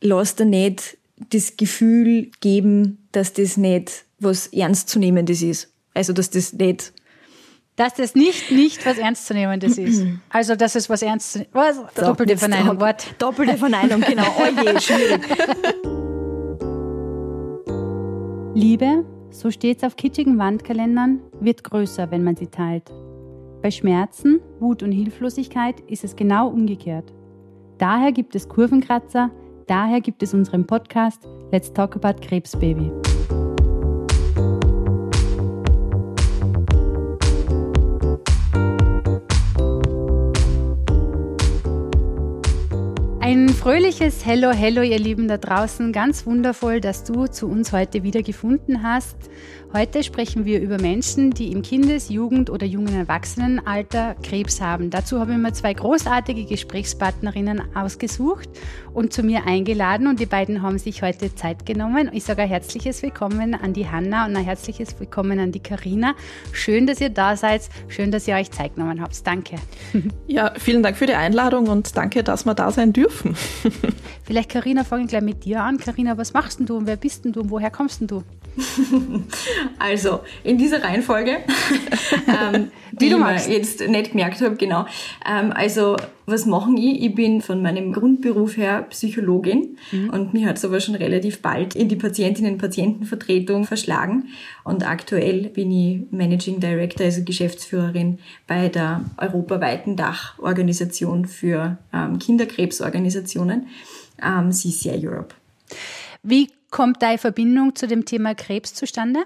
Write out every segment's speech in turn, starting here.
lass dir nicht das Gefühl geben, dass das nicht was Ernstzunehmendes ist. Also, dass das nicht dass das nicht, nicht was Ernstzunehmendes ist. Also, dass es was ernst was? So, Doppelte Verneinung, Wort. Doppelte Verneinung, genau. Oh je, schwierig. Liebe, so steht's auf kitschigen Wandkalendern, wird größer, wenn man sie teilt. Bei Schmerzen, Wut und Hilflosigkeit ist es genau umgekehrt. Daher gibt es Kurvenkratzer, daher gibt es unseren Podcast Let's Talk About Krebsbaby. Ein fröhliches Hello, Hello, ihr Lieben da draußen. Ganz wundervoll, dass du zu uns heute wieder gefunden hast. Heute sprechen wir über Menschen, die im Kindes-, Jugend- oder jungen Erwachsenenalter Krebs haben. Dazu habe ich mir zwei großartige Gesprächspartnerinnen ausgesucht und zu mir eingeladen und die beiden haben sich heute Zeit genommen. Ich sage ein herzliches Willkommen an die Hanna und ein herzliches Willkommen an die Karina. Schön, dass ihr da seid. Schön, dass ihr euch Zeit genommen habt. Danke. Ja, vielen Dank für die Einladung und danke, dass wir da sein dürfen. Vielleicht Karina, fange ich gleich mit dir an. Karina, was machst denn du und wer bist denn du und woher kommst denn du? Also, in dieser Reihenfolge, ähm, die, die ich jetzt nicht gemerkt habe, genau. Ähm, also, was machen ich? Ich bin von meinem Grundberuf her Psychologin mhm. und mich hat es aber schon relativ bald in die Patientinnen-Patientenvertretung verschlagen. Und aktuell bin ich Managing Director, also Geschäftsführerin bei der europaweiten Dachorganisation für ähm, Kinderkrebsorganisationen, ähm, CCI Europe. Wie kommt deine Verbindung zu dem Thema Krebs zustande?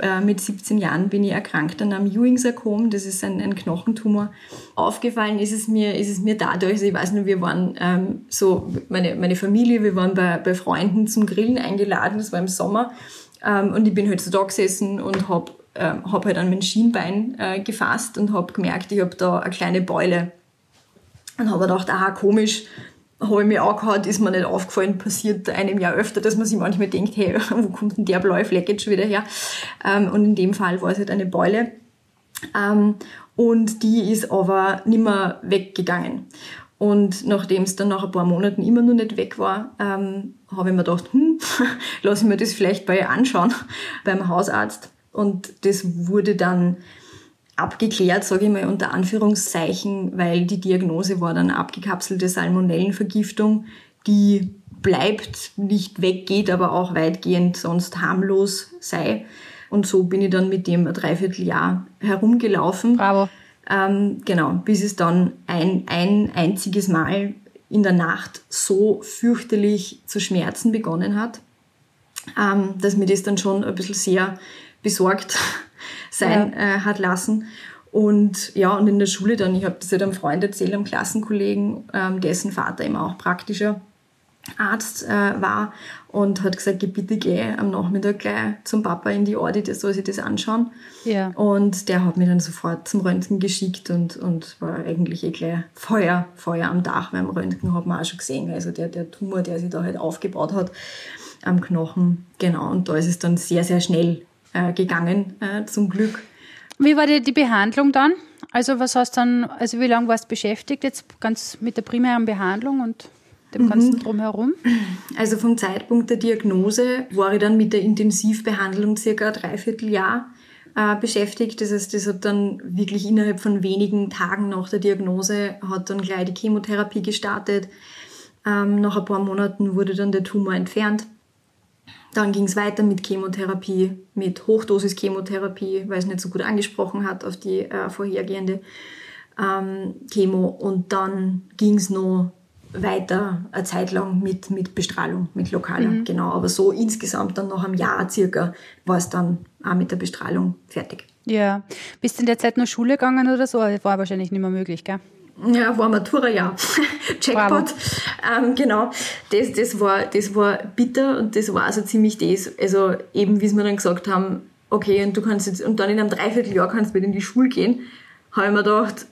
Äh, mit 17 Jahren bin ich erkrankt an einem Ewing-Sarkom, das ist ein, ein, Knochentumor. Aufgefallen ist es mir, ist es mir dadurch, also ich weiß nur, wir waren ähm, so, meine, meine Familie, wir waren bei, bei Freunden zum Grillen eingeladen, das war im Sommer, ähm, und ich bin halt so da gesessen und hab, äh, hab halt an mein Schienbein äh, gefasst und hab gemerkt, ich hab da eine kleine Beule. Und habe gedacht, aha, komisch, habe ich mir angehört, ist mir nicht aufgefallen, passiert einem Jahr öfter, dass man sich manchmal denkt, hey, wo kommt denn der blaue Fleck jetzt schon wieder her? Ähm, und in dem Fall war es halt eine Beule. Ähm, und die ist aber nimmer weggegangen. Und nachdem es dann nach ein paar Monaten immer noch nicht weg war, ähm, habe ich mir gedacht, hm, lass ich mir das vielleicht bei anschauen, beim Hausarzt. Und das wurde dann abgeklärt, sage ich mal unter Anführungszeichen, weil die Diagnose war dann abgekapselte Salmonellenvergiftung, die bleibt, nicht weggeht, aber auch weitgehend sonst harmlos sei. Und so bin ich dann mit dem ein Dreivierteljahr herumgelaufen. Bravo. Ähm, genau, bis es dann ein, ein einziges Mal in der Nacht so fürchterlich zu schmerzen begonnen hat, ähm, dass mir das dann schon ein bisschen sehr besorgt sein ja. äh, hat lassen. Und ja, und in der Schule dann, ich habe das halt einem Freund erzählt, einem Klassenkollegen, ähm, dessen Vater eben auch praktischer Arzt äh, war und hat gesagt, bitte geh am Nachmittag gleich zum Papa in die Audi, der soll sich das anschauen. Ja. Und der hat mich dann sofort zum Röntgen geschickt und, und war eigentlich eh gleich Feuer, Feuer am Dach, weil am Röntgen hat man auch schon gesehen, also der, der Tumor, der sich da halt aufgebaut hat am Knochen. Genau, und da ist es dann sehr, sehr schnell äh, gegangen, äh, zum Glück. Wie war die, die Behandlung dann? Also was hast dann, also wie lange warst du beschäftigt jetzt ganz mit der primären Behandlung und dem ganzen mhm. drumherum? Also vom Zeitpunkt der Diagnose war ich dann mit der Intensivbehandlung circa ein Dreivierteljahr äh, beschäftigt. Das heißt, das hat dann wirklich innerhalb von wenigen Tagen nach der Diagnose hat dann gleich die Chemotherapie gestartet. Ähm, nach ein paar Monaten wurde dann der Tumor entfernt. Dann ging es weiter mit Chemotherapie, mit Hochdosis-Chemotherapie, weil es nicht so gut angesprochen hat auf die äh, vorhergehende ähm, Chemo. Und dann ging es noch weiter eine Zeit lang mit, mit Bestrahlung, mit lokaler, mhm. genau. Aber so insgesamt dann nach einem Jahr circa war es dann auch mit der Bestrahlung fertig. Ja. Bist du in der Zeit noch Schule gegangen oder so? War wahrscheinlich nicht mehr möglich, gell? Ja, war Matura, ja. Jackpot. Ähm, genau. Das, das, war, das war bitter und das war also ziemlich das. Also eben, wie mir dann gesagt haben, okay, und du kannst jetzt, und dann in einem Dreivierteljahr kannst du wieder in die Schule gehen, habe ich mir gedacht,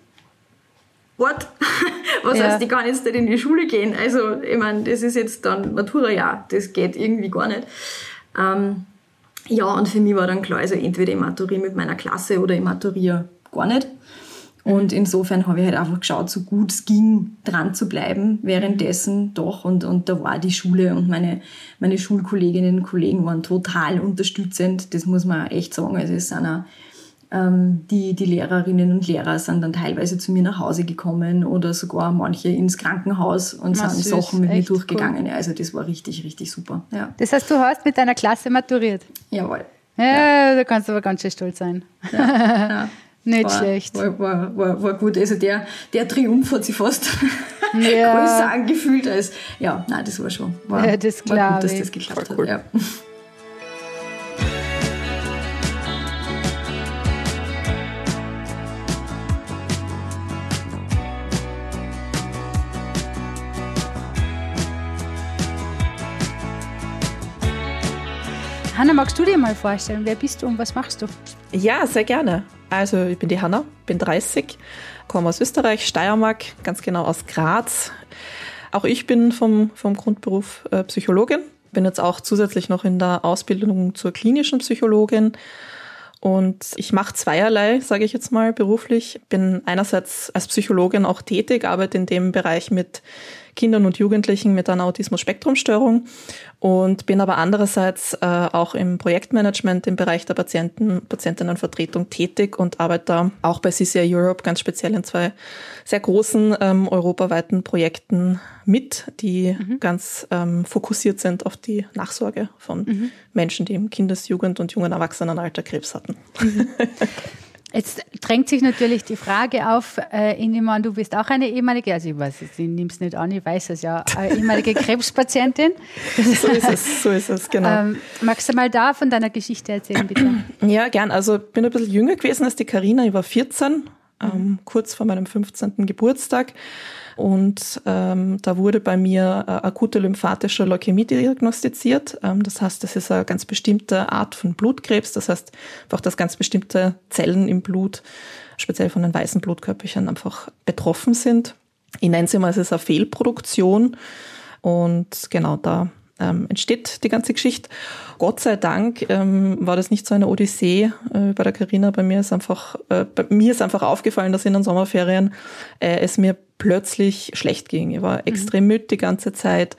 what? Was ja. heißt, ich kann jetzt nicht in die Schule gehen? Also, ich meine, das ist jetzt dann Matura-Jahr. Das geht irgendwie gar nicht. Ähm, ja, und für mich war dann klar, also entweder ich maturiere mit meiner Klasse oder ich maturiere gar nicht. Und insofern habe ich halt einfach geschaut, so gut es ging, dran zu bleiben, währenddessen doch. Und, und da war die Schule und meine, meine Schulkolleginnen und Kollegen waren total unterstützend. Das muss man echt sagen. Also es sind auch, ähm, die, die Lehrerinnen und Lehrer sind dann teilweise zu mir nach Hause gekommen oder sogar manche ins Krankenhaus und Na, sind süß, Sachen mit mir durchgegangen. Also das war richtig, richtig super. Ja. Das heißt, du hast mit deiner Klasse maturiert. Jawohl. Ja, da kannst du aber ganz schön stolz sein. Ja. Nicht war, schlecht. War, war, war, war gut. Also der, der Triumph hat sich fast Ja. größer angefühlt als, ja, nein, das war schon, war, Ja, das war gut, dass das geklappt cool. hat. Ja. Hanna, magst du dir mal vorstellen, wer bist du und was machst du? Ja, sehr gerne. Also ich bin die Hanna, bin 30, komme aus Österreich, Steiermark, ganz genau aus Graz. Auch ich bin vom, vom Grundberuf äh, Psychologin, bin jetzt auch zusätzlich noch in der Ausbildung zur klinischen Psychologin. Und ich mache zweierlei, sage ich jetzt mal, beruflich. Bin einerseits als Psychologin auch tätig, arbeite in dem Bereich mit Kindern und Jugendlichen mit einer Autismus-Spektrum-Störung und bin aber andererseits äh, auch im Projektmanagement im Bereich der Patienten, Patientinnenvertretung tätig und arbeite da auch bei CCI Europe ganz speziell in zwei sehr großen ähm, europaweiten Projekten mit, die ganz ähm, fokussiert sind auf die Nachsorge von Menschen, die im Kindes-, Jugend- und jungen Erwachsenenalter Krebs hatten. Jetzt drängt sich natürlich die Frage auf, äh, ich an, du bist auch eine ehemalige, also ich weiß ich nehme es nicht an, ich weiß es ja, ehemalige Krebspatientin. So ist es, so ist es, genau. Ähm, magst du mal da von deiner Geschichte erzählen, bitte? Ja, gern. Also bin ein bisschen jünger gewesen als die Karina. Ich war 14, ähm, kurz vor meinem 15. Geburtstag. Und ähm, da wurde bei mir äh, akute lymphatische Leukämie diagnostiziert. Ähm, das heißt, das ist eine ganz bestimmte Art von Blutkrebs. Das heißt, einfach, dass ganz bestimmte Zellen im Blut, speziell von den weißen Blutkörperchen, einfach betroffen sind. Ich nenne sie mal, es ist eine Fehlproduktion. Und genau da ähm, entsteht die ganze Geschichte. Gott sei Dank ähm, war das nicht so eine Odyssee äh, bei der Carina. Bei mir ist einfach, äh, bei mir ist einfach aufgefallen, dass in den Sommerferien äh, es mir plötzlich schlecht ging. Ich war extrem müde die ganze Zeit,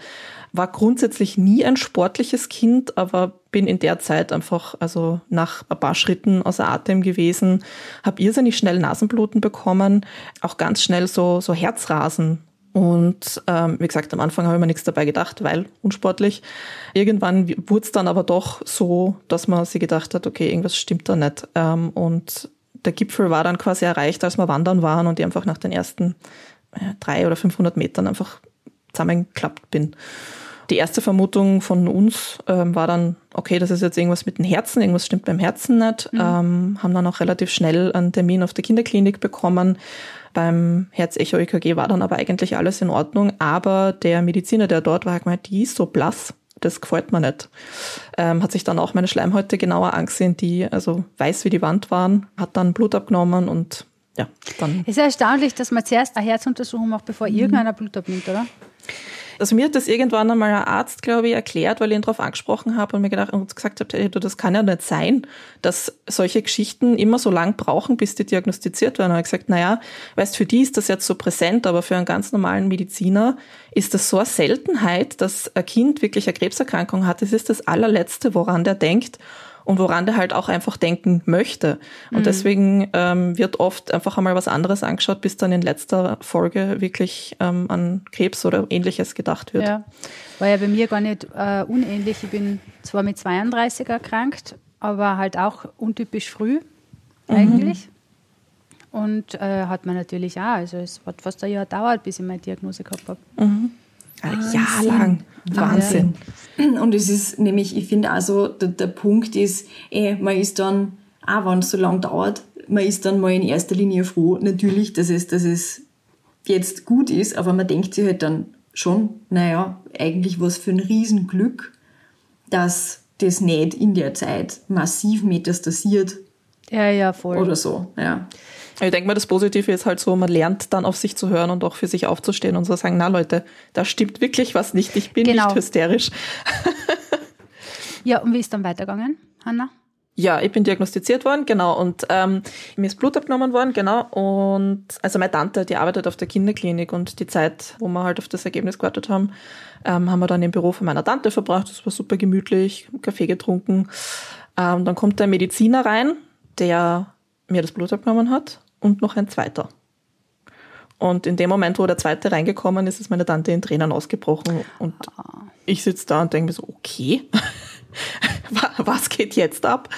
war grundsätzlich nie ein sportliches Kind, aber bin in der Zeit einfach, also nach ein paar Schritten außer Atem gewesen, habe irrsinnig schnell Nasenbluten bekommen, auch ganz schnell so, so Herzrasen und ähm, wie gesagt, am Anfang habe ich mir nichts dabei gedacht, weil unsportlich. Irgendwann wurde es dann aber doch so, dass man sich gedacht hat, okay, irgendwas stimmt da nicht. Ähm, und der Gipfel war dann quasi erreicht, als wir wandern waren und ich einfach nach den ersten äh, drei oder 500 Metern einfach zusammengeklappt bin. Die erste Vermutung von uns ähm, war dann, okay, das ist jetzt irgendwas mit dem Herzen, irgendwas stimmt beim Herzen nicht. Ähm, haben dann auch relativ schnell einen Termin auf der Kinderklinik bekommen. Beim Herz-Echo-EKG war dann aber eigentlich alles in Ordnung, aber der Mediziner, der dort war, hat gemeint, die ist so blass, das gefällt mir nicht. Ähm, hat sich dann auch meine Schleimhäute genauer angesehen, die also weiß wie die Wand waren, hat dann Blut abgenommen und ja, dann Es ist erstaunlich, dass man zuerst eine Herzuntersuchung macht, bevor irgendeiner Blut abnimmt, oder? Also mir hat das irgendwann einmal ein Arzt, glaube ich, erklärt, weil ich ihn darauf angesprochen habe und mir gedacht und gesagt habe, hey, das kann ja nicht sein, dass solche Geschichten immer so lang brauchen, bis die diagnostiziert werden. Und er hat gesagt, naja, weißt, für die ist das jetzt so präsent, aber für einen ganz normalen Mediziner ist das so eine Seltenheit, dass ein Kind wirklich eine Krebserkrankung hat. Das ist das allerletzte, woran der denkt und woran der halt auch einfach denken möchte. Und deswegen ähm, wird oft einfach einmal was anderes angeschaut, bis dann in letzter Folge wirklich ähm, an Krebs oder ähnliches gedacht wird. Ja. War ja bei mir gar nicht äh, unähnlich. Ich bin zwar mit 32 erkrankt, aber halt auch untypisch früh eigentlich. Und äh, hat man natürlich auch, also es hat fast ein Jahr gedauert, bis ich meine Diagnose gehabt habe. Ein Jahr lang. Wahnsinn. Und es ist nämlich, ich finde also, der, der Punkt ist, eh, man ist dann, auch wenn es so lang dauert, man ist dann mal in erster Linie froh, natürlich, dass es, dass es jetzt gut ist, aber man denkt sich halt dann schon, naja, eigentlich was für ein Riesenglück, dass das nicht in der Zeit massiv metastasiert Ja, ja, voll. oder so, ja. Ich denke mal, das Positive ist halt so, man lernt dann auf sich zu hören und auch für sich aufzustehen und zu sagen, na Leute, da stimmt wirklich was nicht, ich bin Genau. nicht hysterisch. Ja, und wie ist dann weitergegangen, Hanna? Ja, ich bin diagnostiziert worden, genau. Und ähm, mir ist Blut abgenommen worden, genau. Und also meine Tante, die arbeitet auf der Kinderklinik und die Zeit, wo wir halt auf das Ergebnis gewartet haben, ähm, haben wir dann im Büro von meiner Tante verbracht. Das war super gemütlich, Kaffee getrunken. Ähm, dann kommt der Mediziner rein, der mir das Blut abgenommen hat und noch ein zweiter. Und in dem Moment, wo der zweite reingekommen ist, ist meine Tante in Tränen ausgebrochen. Und ich sitze da und denke mir so, okay, was geht jetzt ab?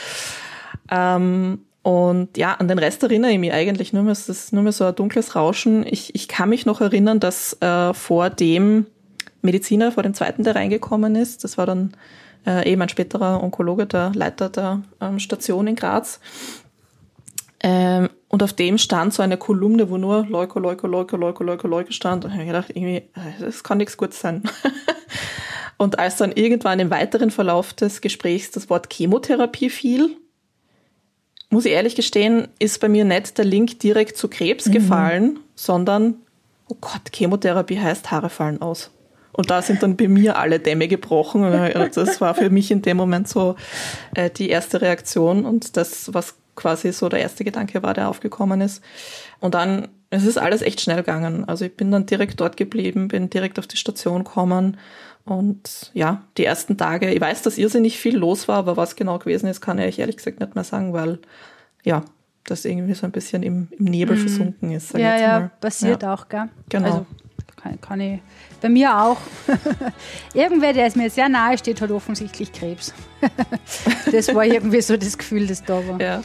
Ähm, und ja, an den Rest erinnere ich mich eigentlich nur mehr, es ist nur mehr so ein dunkles Rauschen. Ich, ich kann mich noch erinnern, dass äh, vor dem Mediziner, vor dem zweiten, der reingekommen ist, das war dann äh, eben ein späterer Onkologe, der Leiter der ähm, Station in Graz, ähm, und auf dem stand so eine Kolumne, wo nur Leuko, Leuko, Leuko, Leuko, Leuko, Leuko stand. Und ich habe gedacht, irgendwie, äh, das kann nichts Gutes sein. und als dann irgendwann im weiteren Verlauf des Gesprächs das Wort Chemotherapie fiel, muss ich ehrlich gestehen, ist bei mir nicht der Link direkt zu Krebs mhm. gefallen, sondern, oh Gott, Chemotherapie heißt Haare fallen aus. Und da sind dann bei mir alle Dämme gebrochen. Und das war für mich in dem Moment so äh, die erste Reaktion und das, was quasi so der erste Gedanke war, der aufgekommen ist. Und dann, es ist alles echt schnell gegangen. Also ich bin dann direkt dort geblieben, bin direkt auf die Station gekommen. Und ja, die ersten Tage, ich weiß, dass irrsinnig viel los war, aber was genau gewesen ist, kann ich ehrlich gesagt nicht mehr sagen, weil ja, das irgendwie so ein bisschen im, im Nebel mhm. versunken ist. Ja, ja, passiert ja. auch, gell? Genau. Also kann, kann ich, bei mir auch. Irgendwer, der es mir sehr nahe steht, hat offensichtlich Krebs. das war irgendwie so das Gefühl, das da war. Ja.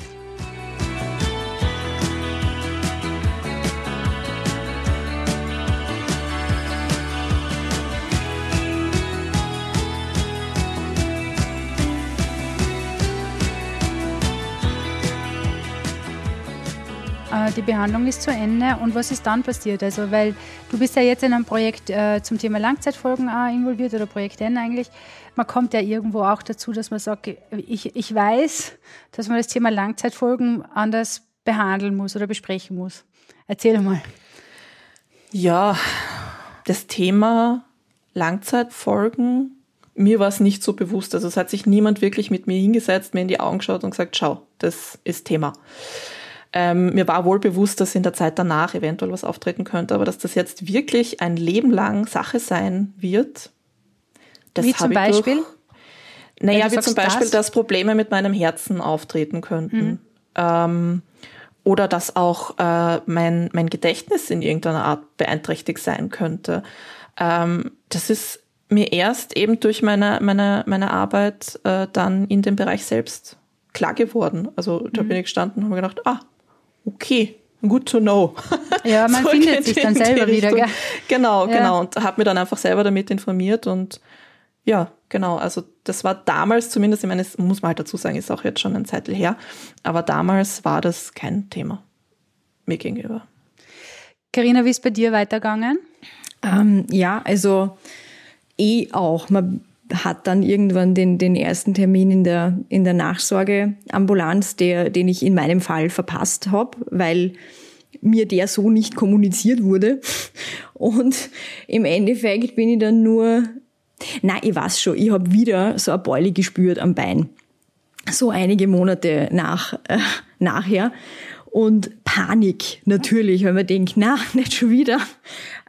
Die Behandlung ist zu Ende und was ist dann passiert? Also, weil du bist ja jetzt in einem Projekt äh, zum Thema Langzeitfolgen auch involviert oder Projekt N eigentlich. Man kommt ja irgendwo auch dazu, dass man sagt, ich, ich weiß, dass man das Thema Langzeitfolgen anders behandeln muss oder besprechen muss. Erzähl mal. Ja, das Thema Langzeitfolgen, mir war es nicht so bewusst. Also es hat sich niemand wirklich mit mir hingesetzt, mir in die Augen geschaut und gesagt, schau, das ist Thema. Ähm, mir war wohl bewusst, dass in der Zeit danach eventuell was auftreten könnte, aber dass das jetzt wirklich ein Leben lang Sache sein wird. Das wie zum Beispiel? Durch, naja, wie zum Beispiel, das? dass Probleme mit meinem Herzen auftreten könnten. Mhm. Ähm, oder dass auch äh, mein, mein Gedächtnis in irgendeiner Art beeinträchtigt sein könnte. Ähm, das ist mir erst eben durch meine, meine, meine Arbeit äh, dann in dem Bereich selbst klar geworden. Also da mhm. bin ich gestanden und habe gedacht, ah, okay, good to know. Ja, man so findet sich dann selber wieder, gell? Genau, ja. genau. Und habe mir dann einfach selber damit informiert und ja, genau. Also das war damals zumindest, ich meine, es muss man halt dazu sagen, ist auch jetzt schon ein Zeitl her, aber damals war das kein Thema mir gegenüber. Carina, wie ist bei dir weitergegangen? Ähm, ja, also eh auch. Man hat dann irgendwann den, den ersten Termin in der, in der Nachsorgeambulanz, der, den ich in meinem Fall verpasst habe, weil mir der so nicht kommuniziert wurde. Und im Endeffekt bin ich dann nur, na, ich weiß schon, ich habe wieder so eine Beule gespürt am Bein. So einige Monate nach, äh, nachher. Und Panik natürlich, weil man denkt, na, nicht schon wieder.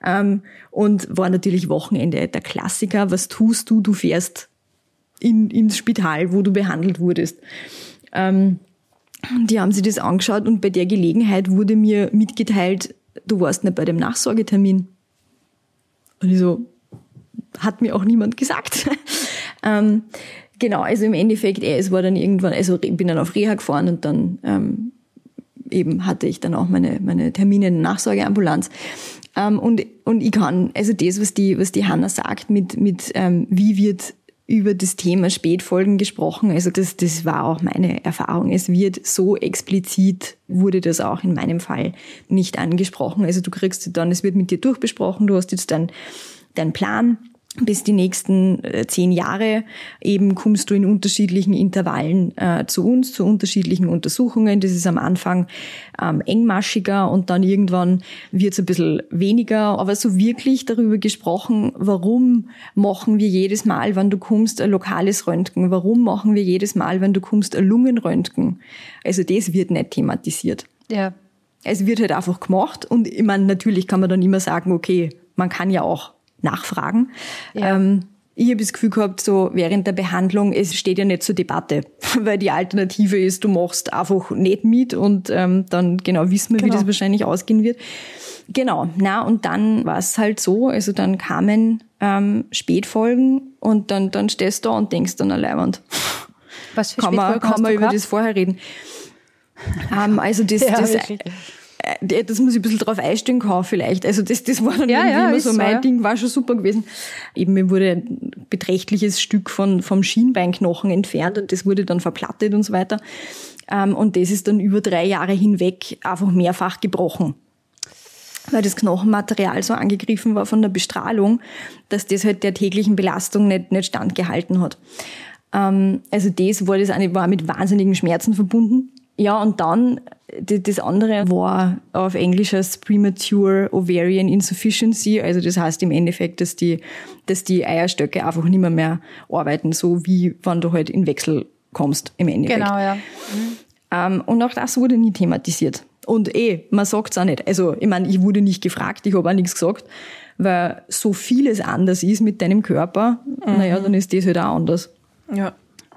Ähm, und war natürlich Wochenende der Klassiker. Was tust du? Du fährst in, ins Spital, wo du behandelt wurdest. Ähm, die haben sich das angeschaut und bei der Gelegenheit wurde mir mitgeteilt, du warst nicht bei dem Nachsorgetermin. Und ich so, hat mir auch niemand gesagt. ähm, genau, also im Endeffekt, es war dann irgendwann, also bin dann auf Reha gefahren und dann eben hatte ich dann auch meine, meine Termine in der Nachsorgeambulanz. Ähm, und, und ich kann, also das, was die, was die Hanna sagt, mit, mit ähm, wie wird über das Thema Spätfolgen gesprochen. Also das, das war auch meine Erfahrung. Es wird so explizit, wurde das auch in meinem Fall nicht angesprochen. Also du kriegst dann, es wird mit dir durchbesprochen, du hast jetzt dann deinen Plan bis die nächsten äh, zehn Jahre. Eben kommst du in unterschiedlichen Intervallen äh, zu uns, zu unterschiedlichen Untersuchungen. Das ist am Anfang ähm, engmaschiger und dann irgendwann wird es ein bisschen weniger. Aber so wirklich darüber gesprochen, warum machen wir jedes Mal, wenn du kommst, ein lokales Röntgen? Warum machen wir jedes Mal, wenn du kommst, ein Lungenröntgen? Also das wird nicht thematisiert. Ja. Es wird halt einfach gemacht und ich meine, natürlich kann man dann immer sagen, okay, man kann ja auch nachfragen. Ja. Ähm, ich habe das Gefühl gehabt, so während der Behandlung, es steht ja nicht zur Debatte, weil die Alternative ist, du machst einfach nicht mit und ähm, dann genau wissen wir, genau. wie das wahrscheinlich ausgehen wird. Genau, na und dann war es halt so, also dann kamen ähm, Spätfolgen und dann, dann stehst du da und denkst dann allein, Was für kann man, kann man über das vorher reden. Ähm, also das, ja, das, äh, das muss ich ein bisschen drauf einstellen kann vielleicht. Also das, das war dann ja, irgendwie ja, immer so mein ja. Ding, war schon super gewesen. Eben mir wurde ein beträchtliches Stück von, vom Schienbeinknochen entfernt und das wurde dann verplattet und so weiter. Ähm, und das ist dann über drei Jahre hinweg einfach mehrfach gebrochen. Weil das Knochenmaterial so angegriffen war von der Bestrahlung, dass das halt der täglichen Belastung nicht, nicht standgehalten hat. Ähm, also das war das eine, war mit wahnsinnigen Schmerzen verbunden ja, und dann, das andere war auf Englisch als Premature Ovarian Insufficiency. Also das heißt im Endeffekt, dass die, dass die Eierstöcke einfach nicht mehr, mehr arbeiten, so wie wenn du halt in Wechsel kommst im Endeffekt. Genau, ja. Mhm. und auch das wurde nie thematisiert. Und eh, man sagt's auch nicht. Also, ich meine, ich wurde nicht gefragt, ich habe auch nichts gesagt, weil so vieles anders ist mit deinem Körper, mhm. naja, dann ist das halt auch anders. Ja.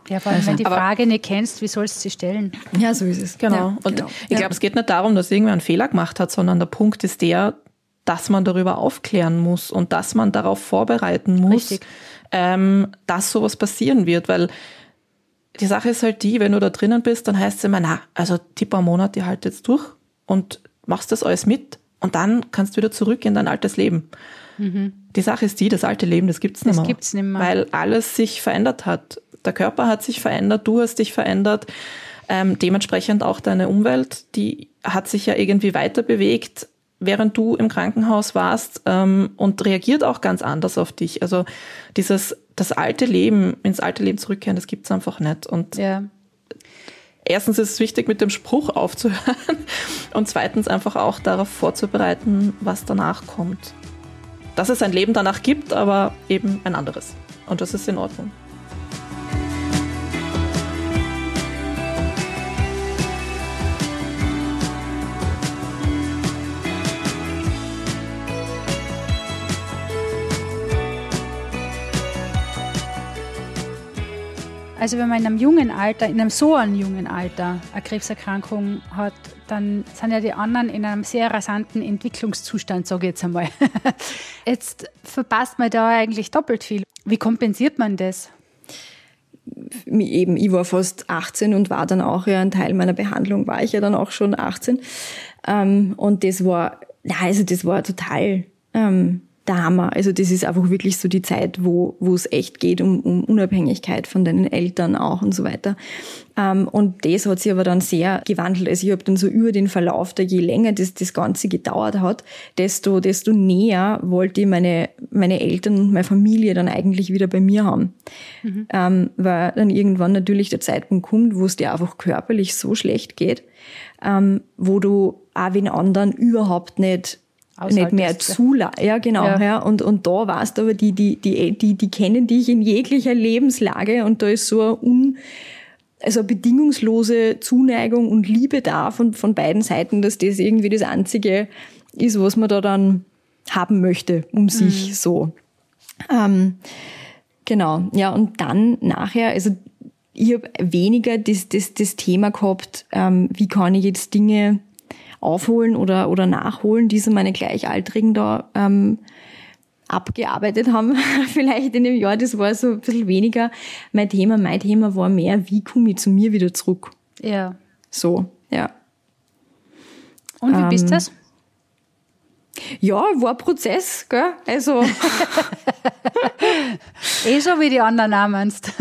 Ja, vor allem, also, wenn die Frage nicht kennst, wie sollst du sie stellen? Ja, so ist es. Genau. Ja, und genau. ich glaube, es geht nicht darum, dass irgendwer einen Fehler gemacht hat, sondern der Punkt ist der, dass man darüber aufklären muss und dass man darauf vorbereiten muss, ähm, dass sowas passieren wird, weil die Sache ist halt die, wenn du da drinnen bist, dann heißt es immer, na, also die paar Monate halt jetzt durch und machst das alles mit und dann kannst du wieder zurück in dein altes Leben. Mhm. Die Sache ist die, das alte Leben, das gibt's nicht das mehr. Gibt's nicht mehr. Weil alles sich verändert hat der Körper hat sich verändert, du hast dich verändert, ähm, dementsprechend auch deine Umwelt, die hat sich ja irgendwie weiter bewegt, während du im Krankenhaus warst ähm, und reagiert auch ganz anders auf dich. Also dieses das alte Leben, ins alte Leben zurückkehren, das gibt's einfach nicht. Und ja. erstens ist es wichtig, mit dem Spruch aufzuhören und zweitens einfach auch darauf vorzubereiten, was danach kommt. Dass es ein Leben danach gibt, aber eben ein anderes. Und das ist in Ordnung. Also wenn man in einem jungen Alter, in einem so einem jungen Alter eine Krebserkrankung hat, dann sind ja die anderen in einem sehr rasanten Entwicklungszustand, sage ich jetzt einmal. Jetzt verpasst man da eigentlich doppelt viel. Wie kompensiert man das? Eben, ich war fast 18 und war dann auch ja ein Teil meiner Behandlung, war ich ja dann auch schon 18. Ähm, und das war, also das war total ähm, der Hammer. Also das ist einfach wirklich so die Zeit, wo, wo es echt geht um, um Unabhängigkeit von deinen Eltern auch und so weiter. Ähm, und das hat sich aber dann sehr gewandelt. Also ich habe dann so über den Verlauf, der je länger das, das Ganze gedauert hat, desto, desto näher wollte ich meine, meine Eltern und meine Familie dann eigentlich wieder bei mir haben. Mhm. Ähm, weil dann irgendwann natürlich der Zeitpunkt kommt, wo es dir einfach körperlich so schlecht geht, ähm, wo du auch den anderen überhaupt nicht nicht mehr zulassen. Ja, genau. Ja. ja. Und, und da weißt du aber, die, die, die, die, die kennen dich in jeglicher Lebenslage und da ist so eine un, also eine bedingungslose Zuneigung und Liebe da von, von beiden Seiten, dass das irgendwie das Einzige ist, was man da dann haben möchte um sich mhm. so. Ähm, genau, ja, und dann nachher, also ich habe weniger das, das, das Thema gehabt, ähm, wie kann ich jetzt Dinge aufholen oder, oder nachholen, die so meine Gleichaltrigen da ähm, abgearbeitet haben, vielleicht in dem Jahr. Das war so ein bisschen weniger mein Thema. Mein Thema war mehr, wie komme ich zu mir wieder zurück. Ja. So, ja. Und wie ähm, bist du das? Ja, war ein Prozess, gell? Also. eh so wie die anderen auch meinst.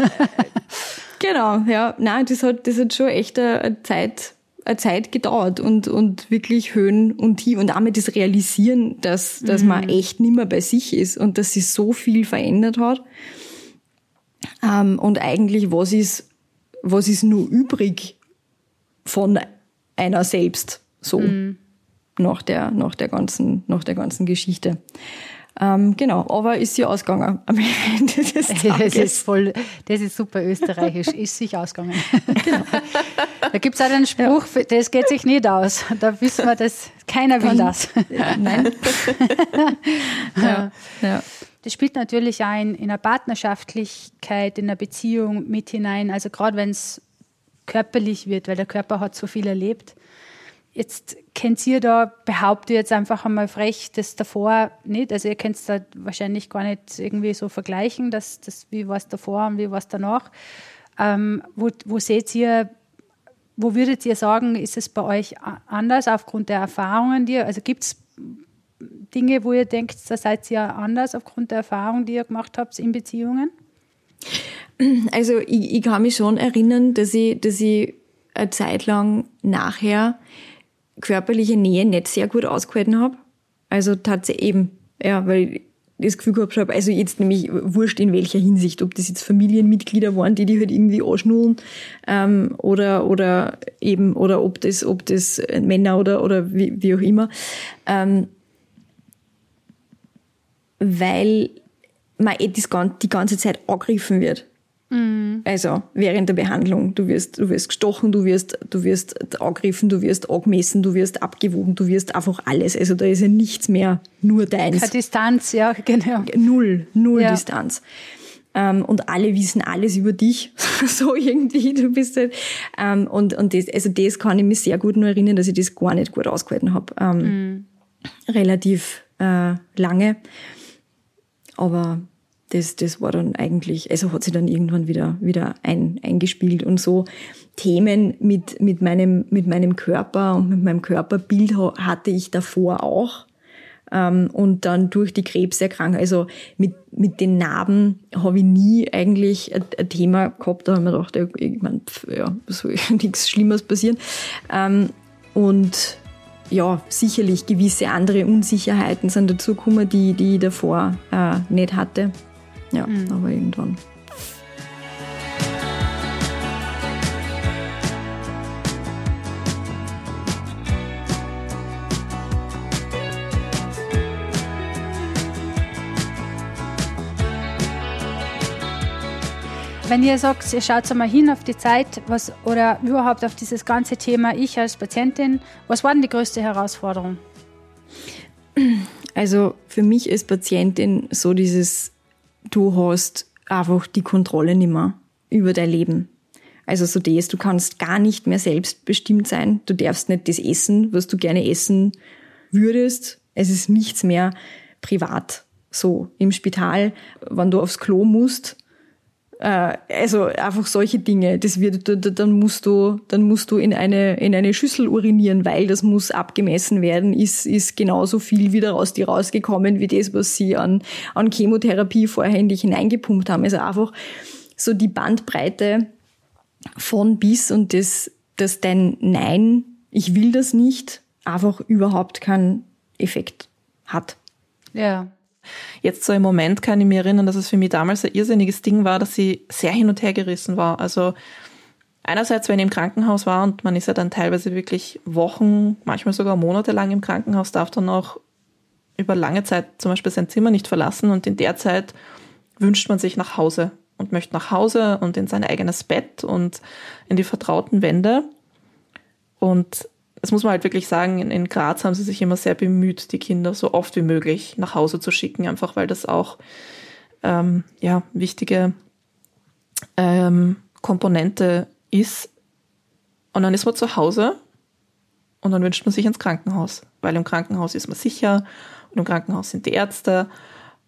genau, ja. Nein, das hat, das hat schon echt eine Zeit eine Zeit gedauert und, und wirklich Höhen und Tiefen und damit das Realisieren, dass, dass mhm. man echt nicht mehr bei sich ist und dass sich so viel verändert hat. Ähm, und eigentlich, was ist, was ist nur übrig von einer selbst, so, mhm. nach der, nach der ganzen, nach der ganzen Geschichte. Ähm, genau, aber ist sie ausgegangen am Ende des Tages. Das ist, voll, das ist super österreichisch, ist sich ausgegangen. Genau. Da gibt es auch einen Spruch, ja. das geht sich nicht aus. Da wissen wir, dass keiner will das. Ja, nein. ja, ja. Das spielt natürlich auch in, in einer Partnerschaftlichkeit, in einer Beziehung mit hinein. Also gerade wenn es körperlich wird, weil der Körper hat so viel erlebt Jetzt kennt ihr da, behauptet jetzt einfach einmal frech, das davor nicht. Also ihr könnt es da wahrscheinlich gar nicht irgendwie so vergleichen, dass das, wie war es davor und wie war es danach. Ähm, wo, wo seht ihr, wo würdet ihr sagen, ist es bei euch anders aufgrund der Erfahrungen, die ihr, also gibt es Dinge, wo ihr denkt, da seid ihr anders aufgrund der Erfahrungen, die ihr gemacht habt in Beziehungen? Also ich, ich kann mich schon erinnern, dass ich, dass ich eine Zeit lang nachher körperliche Nähe nicht sehr gut ausgehalten habe. Also tatsächlich eben, ja, weil ich das Gefühl gehabt habe, also jetzt nämlich wurscht in welcher Hinsicht, ob das jetzt Familienmitglieder waren, die die halt irgendwie anschnurren, ähm, oder, oder eben, oder ob das, ob das Männer oder, oder wie, wie auch immer, ähm, weil man eh das, die ganze Zeit angegriffen wird. Mhm. Also während der Behandlung. Du wirst, du wirst gestochen, du wirst, du wirst angegriffen, du wirst angemessen, du wirst abgewogen, du wirst einfach alles. Also da ist ja nichts mehr nur deins. Keine Distanz, ja, genau. Null, null ja. Distanz. Ähm, und alle wissen alles über dich. so irgendwie, du bist halt. Ähm, und und das, also das kann ich mich sehr gut nur erinnern, dass ich das gar nicht gut ausgehalten habe. Ähm, mhm. Relativ äh, lange. Aber das, das war dann eigentlich, also hat sie dann irgendwann wieder, wieder ein, eingespielt und so Themen mit, mit meinem, mit meinem Körper und mit meinem Körperbild hatte ich davor auch. Ähm, und dann durch die Krebserkrankung, also mit, mit den Narben habe ich nie eigentlich ein, Thema gehabt. Da habe ich mir gedacht, ich mein, pf, ja, soll nichts Schlimmes passieren. Ähm, und ja, sicherlich gewisse andere Unsicherheiten sind dazugekommen, die, die ich davor äh, nicht hatte. Ja, mhm. aber irgendwann. Wenn ihr sagt, ihr schaut mal hin auf die Zeit was, oder überhaupt auf dieses ganze Thema, ich als Patientin, was war denn die größte Herausforderung? Also für mich als Patientin so dieses du hast einfach die Kontrolle nicht mehr über dein Leben. Also so das, du kannst gar nicht mehr selbstbestimmt sein. Du darfst nicht das essen, was du gerne essen würdest. Es ist nichts mehr privat. So im Spital, wenn du aufs Klo musst, also einfach solche Dinge. Das wird, dann musst du, dann musst du in eine, in eine Schüssel urinieren, weil das muss abgemessen werden, ist, ist genauso viel wieder aus dir rausgekommen, wie das, was sie an, an Chemotherapie vorhändig hineingepumpt haben. Also einfach so die Bandbreite von bis und das, dass dein Nein, ich will das nicht, einfach überhaupt keinen Effekt hat. Ja. Jetzt so im Moment kann ich mir erinnern, dass es für mich damals ein irrsinniges Ding war, dass sie sehr hin und her gerissen war. Also einerseits, wenn ich im Krankenhaus war und man ist ja dann teilweise wirklich Wochen, manchmal sogar Monate lang im Krankenhaus, darf dann auch über lange Zeit zum Beispiel sein Zimmer nicht verlassen und in der Zeit wünscht man sich nach Hause und möchte nach Hause und in sein eigenes Bett und in die vertrauten Wände. Und das muss man halt wirklich sagen, in, in Graz haben sie sich immer sehr bemüht, die Kinder so oft wie möglich nach Hause zu schicken, einfach weil das auch ähm, ja, wichtige ähm, Komponente ist. Und dann ist man zu Hause und dann wünscht man sich ins Krankenhaus, weil im Krankenhaus ist man sicher und im Krankenhaus sind die Ärzte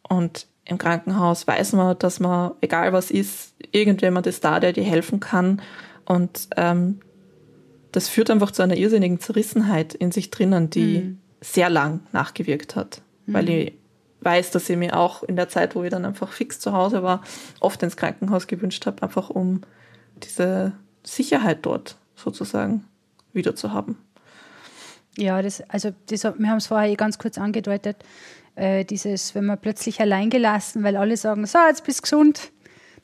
und im Krankenhaus weiß man, dass man, egal was ist, irgendjemand ist da, der dir helfen kann. Und ähm, das führt einfach zu einer irrsinnigen Zerrissenheit in sich drinnen, die mhm. sehr lang nachgewirkt hat. Mhm. Weil ich weiß, dass ich mir auch in der Zeit, wo ich dann einfach fix zu Hause war, oft ins Krankenhaus gewünscht habe, einfach um diese Sicherheit dort sozusagen wieder zu haben. Ja, das, also das, wir haben es vorher eh ganz kurz angedeutet, äh, dieses, wenn man plötzlich allein gelassen, weil alle sagen, so, jetzt bist du gesund,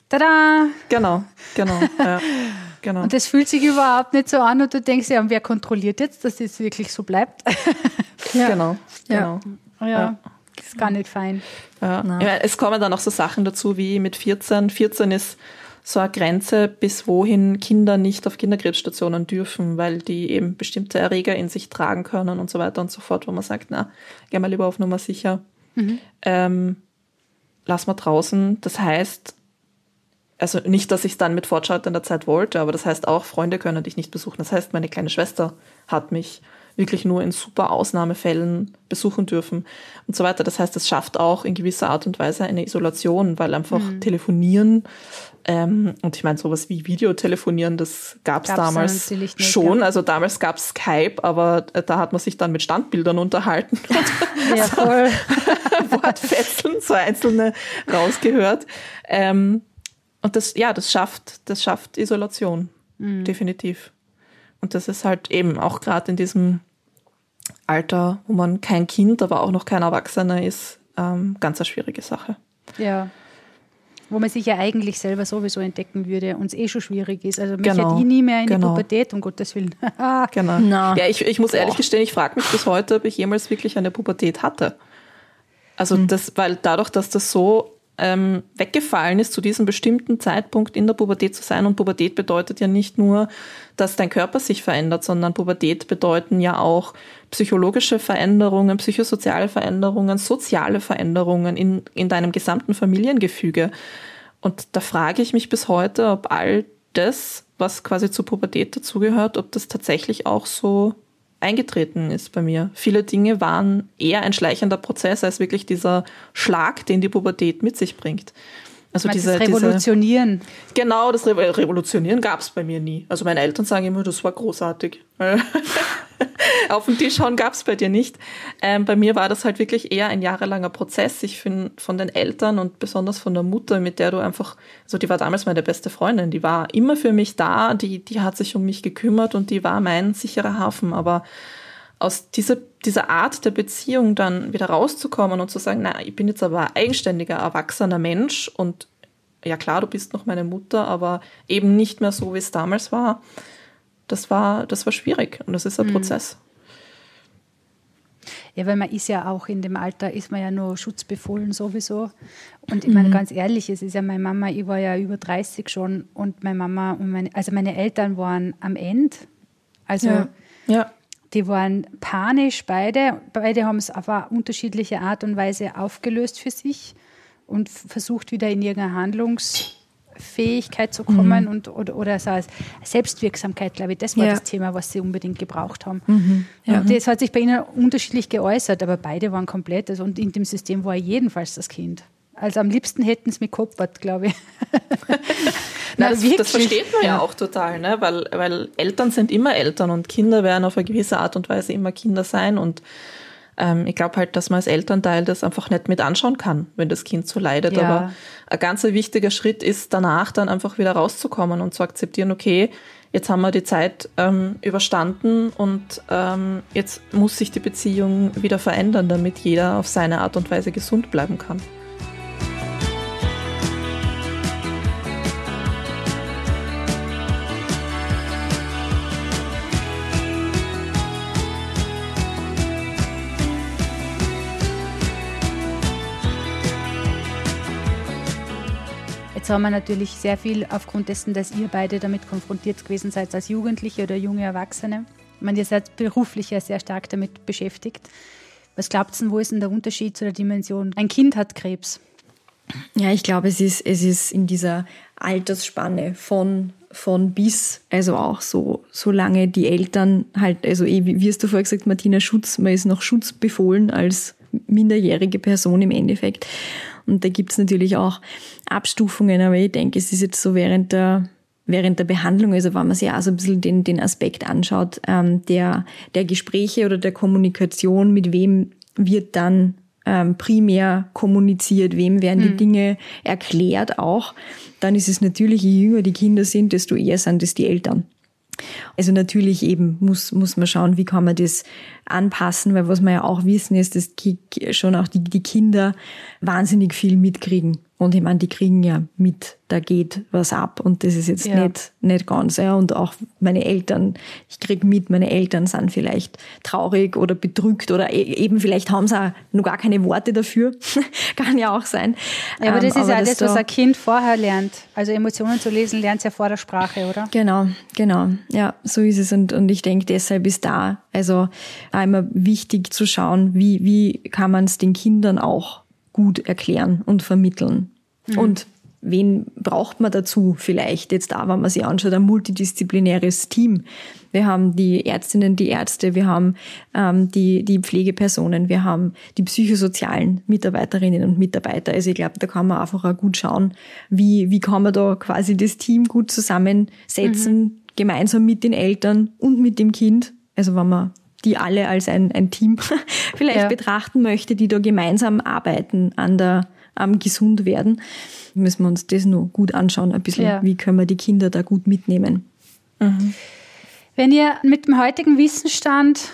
tada! Genau, genau, ja, genau. Und das fühlt sich überhaupt nicht so an und du denkst, ja, wer kontrolliert jetzt, dass das wirklich so bleibt? ja. Genau, genau. Ja. ja. Das ist gar nicht fein. Ja. ja. es kommen dann auch so Sachen dazu wie mit 14. 14 ist so eine Grenze, bis wohin Kinder nicht auf Kinderkrebsstationen dürfen, weil die eben bestimmte Erreger in sich tragen können und so weiter und so fort, wo man sagt, na, geh mal lieber auf Nummer sicher. Mhm. Ähm, lass mal draußen. Das heißt, also nicht, dass ich es dann mit fortschreitender Zeit wollte, aber das heißt auch, Freunde können dich nicht besuchen. Das heißt, meine kleine Schwester hat mich wirklich nur in super Ausnahmefällen besuchen dürfen und so weiter. Das heißt, es schafft auch in gewisser Art und Weise eine Isolation, weil einfach mhm. telefonieren ähm, und ich meine, sowas wie Videotelefonieren, das gab es damals nicht, schon. Ja. Also damals gab es Skype, aber äh, da hat man sich dann mit Standbildern unterhalten. ja, voll. Wortfetzeln, so einzelne rausgehört. Ähm, und das, ja, das schafft, das schafft Isolation. Mhm. Definitiv. Und das ist halt eben auch gerade in diesem Alter, wo man kein Kind, aber auch noch kein Erwachsener ist, ähm, ganz eine schwierige Sache. Ja. Wo man sich ja eigentlich selber sowieso entdecken würde und es eh schon schwierig ist. Also mich genau. hat ich nie mehr in genau. die Pubertät, um Gottes Willen. genau. No. Ja, ich, ich muss Boah. ehrlich gestehen, ich frage mich bis heute, ob ich jemals wirklich eine Pubertät hatte. Also hm. das, weil dadurch, dass das so ähm, weggefallen ist, zu diesem bestimmten Zeitpunkt in der Pubertät zu sein. Und Pubertät bedeutet ja nicht nur, dass dein Körper sich verändert, sondern Pubertät bedeuten ja auch psychologische Veränderungen, psychosoziale Veränderungen, soziale Veränderungen in, in deinem gesamten Familiengefüge. Und da frage ich mich bis heute, ob all das, was quasi zur Pubertät dazugehört, ob das tatsächlich auch so eingetreten ist bei mir. Viele Dinge waren eher ein schleichender Prozess als wirklich dieser Schlag, den die Pubertät mit sich bringt. Also diese, das Revolutionieren. Diese, genau, das Re Revolutionieren gab es bei mir nie. Also meine Eltern sagen immer, das war großartig. Auf den Tisch hauen gab es bei dir nicht. Ähm, bei mir war das halt wirklich eher ein jahrelanger Prozess. Ich finde von den Eltern und besonders von der Mutter, mit der du einfach, also die war damals meine beste Freundin, die war immer für mich da, die, die hat sich um mich gekümmert und die war mein sicherer Hafen. Aber aus dieser, dieser Art der Beziehung dann wieder rauszukommen und zu sagen, na, ich bin jetzt aber eigenständiger, erwachsener Mensch und ja klar, du bist noch meine Mutter, aber eben nicht mehr so, wie es damals war. Das war, das war schwierig und das ist ein mhm. Prozess. Ja, weil man ist ja auch in dem Alter, ist man ja nur schutzbefohlen sowieso. Und ich meine, mhm. ganz ehrlich, es ist ja meine Mama, ich war ja über 30 schon und meine Mama und meine, also meine Eltern waren am Ende. Also ja. ja. Die waren panisch, beide. Beide haben es auf eine unterschiedliche Art und Weise aufgelöst für sich und versucht wieder in irgendeine Handlungsfähigkeit zu kommen mhm. und, oder, oder so als Selbstwirksamkeit, glaube ich. Das war ja. das Thema, was sie unbedingt gebraucht haben. Mhm. Ja. Und das hat sich bei ihnen unterschiedlich geäußert, aber beide waren komplett. Also, und in dem System war jedenfalls das Kind. Also am liebsten hätten es mich gekoppert, glaube ich. Na, das, das, versteht man ja, auch total, ne? weil, weil Eltern sind immer Eltern und Kinder werden auf eine gewisse Art und Weise immer Kinder sein. Und ich glaube halt, dass man als Elternteil das einfach nicht mit anschauen kann, wenn das Kind so leidet. Ja. Aber ein ganz wichtiger Schritt ist danach dann einfach wieder rauszukommen und zu akzeptieren, okay, jetzt haben wir die Zeit ähm, überstanden und ähm, jetzt muss sich die Beziehung wieder verändern, damit jeder auf seine Art und Weise gesund bleiben kann. Jetzt haben wir natürlich sehr viel aufgrund dessen, dass ihr beide damit konfrontiert gewesen seid als Jugendliche oder junge Erwachsene. Ich meine, ihr seid beruflich ja sehr stark damit beschäftigt. Was glaubt ihr, wo ist denn der Unterschied zu der Dimension? Ein Kind hat Krebs. Ja, ich glaube, es ist, es ist in dieser Altersspanne von, von bis, also auch so, solange die Eltern halt, also eh, wie hast du vorher gesagt, Martina, Schutz, man ist noch schutzbefohlen als minderjährige Person im Endeffekt. Und da gibt's natürlich auch Abstufungen, aber ich denke, es ist jetzt so während der während der Behandlung, also wenn man sich auch so ein bisschen den, den Aspekt anschaut, ähm, der, der Gespräche oder der Kommunikation, mit wem wird dann ähm, primär kommuniziert, wem werden die mhm. Dinge erklärt auch, dann ist es natürlich, je jünger die Kinder sind, desto eher sind es die Eltern. Also natürlich eben muss, muss man schauen, wie kann man das anpassen, weil was wir ja auch wissen ist, dass schon auch die, die Kinder wahnsinnig viel mitkriegen. Und ich meine, die kriegen ja mit, da geht was ab und das ist jetzt ja. nicht, nicht ganz. Ja. Und auch meine Eltern, ich krieg mit, meine Eltern sind vielleicht traurig oder bedrückt oder e-, eben vielleicht haben sie auch noch gar keine Worte dafür. Kann ja auch sein. Ja, aber das ähm, ist ja das, was ein Kind vorher lernt. Also Emotionen zu lesen, lernt es ja vor der Sprache, oder? Genau, genau. Ja, so ist es. Und, und ich denke, deshalb ist da also einmal wichtig zu schauen, wie, wie kann man es den Kindern auch gut erklären und vermitteln. Mhm. Und wen braucht man dazu vielleicht jetzt da, wenn man sich anschaut, ein multidisziplinäres Team. Wir haben die Ärztinnen, die Ärzte, wir haben ähm, die, die Pflegepersonen, wir haben die psychosozialen Mitarbeiterinnen und Mitarbeiter. Also ich glaube, da kann man einfach auch gut schauen, wie, wie kann man da quasi das Team gut zusammensetzen, mhm. gemeinsam mit den Eltern und mit dem Kind. Also wenn man die alle als ein, ein Team vielleicht ja. betrachten möchte, die da gemeinsam arbeiten an der am gesund werden, müssen wir uns das nur gut anschauen, ein bisschen, ja. wie können wir die Kinder da gut mitnehmen. Mhm. Wenn ihr mit dem heutigen Wissensstand